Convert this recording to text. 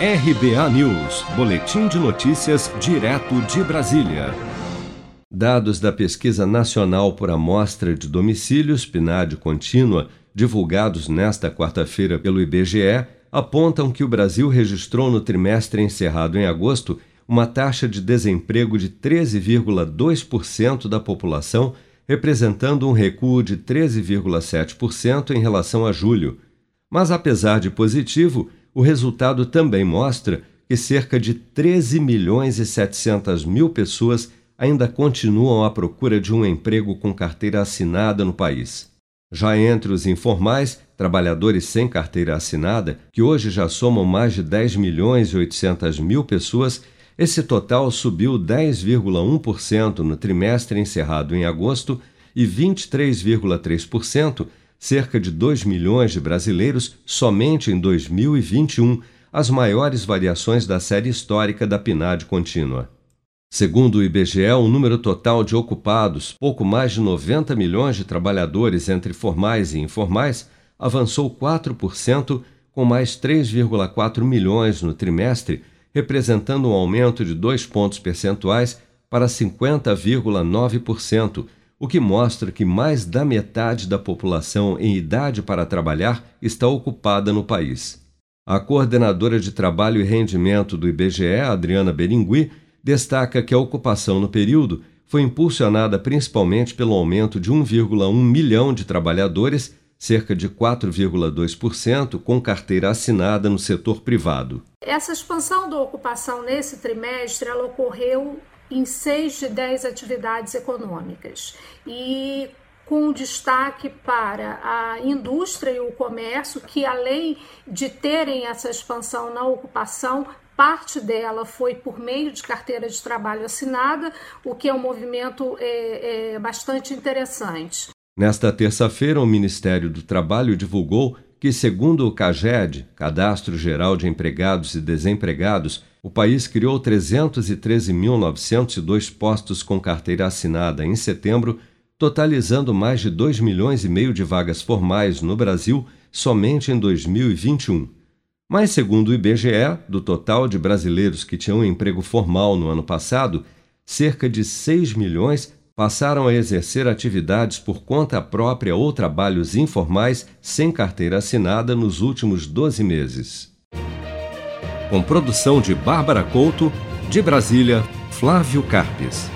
RBA News, Boletim de Notícias, direto de Brasília. Dados da Pesquisa Nacional por Amostra de Domicílios, PNAD Contínua, divulgados nesta quarta-feira pelo IBGE, apontam que o Brasil registrou no trimestre encerrado em agosto uma taxa de desemprego de 13,2% da população, representando um recuo de 13,7% em relação a julho. Mas, apesar de positivo, o resultado também mostra que cerca de 13 milhões e 700 mil pessoas ainda continuam à procura de um emprego com carteira assinada no país. Já entre os informais, trabalhadores sem carteira assinada, que hoje já somam mais de 10 milhões e 800 mil pessoas, esse total subiu 10,1% no trimestre encerrado em agosto e 23,3% cerca de 2 milhões de brasileiros somente em 2021, as maiores variações da série histórica da PNAD contínua. Segundo o IBGE, o número total de ocupados, pouco mais de 90 milhões de trabalhadores entre formais e informais, avançou 4%, com mais 3,4 milhões no trimestre, representando um aumento de dois pontos percentuais para 50,9%, o que mostra que mais da metade da população em idade para trabalhar está ocupada no país. A coordenadora de Trabalho e Rendimento do IBGE, Adriana Beringui, destaca que a ocupação no período foi impulsionada principalmente pelo aumento de 1,1 milhão de trabalhadores, cerca de 4,2%, com carteira assinada no setor privado. Essa expansão da ocupação nesse trimestre ela ocorreu em seis de dez atividades econômicas e com destaque para a indústria e o comércio, que além de terem essa expansão na ocupação, parte dela foi por meio de carteira de trabalho assinada, o que é um movimento é, é, bastante interessante. Nesta terça-feira, o Ministério do Trabalho divulgou que, segundo o CAGED, Cadastro Geral de Empregados e Desempregados, o país criou 313.902 postos com carteira assinada em setembro, totalizando mais de 2 milhões e meio de vagas formais no Brasil somente em 2021. Mas, segundo o IBGE, do total de brasileiros que tinham emprego formal no ano passado, cerca de 6 milhões passaram a exercer atividades por conta própria ou trabalhos informais sem carteira assinada nos últimos 12 meses. Com produção de Bárbara Couto, de Brasília, Flávio Carpes.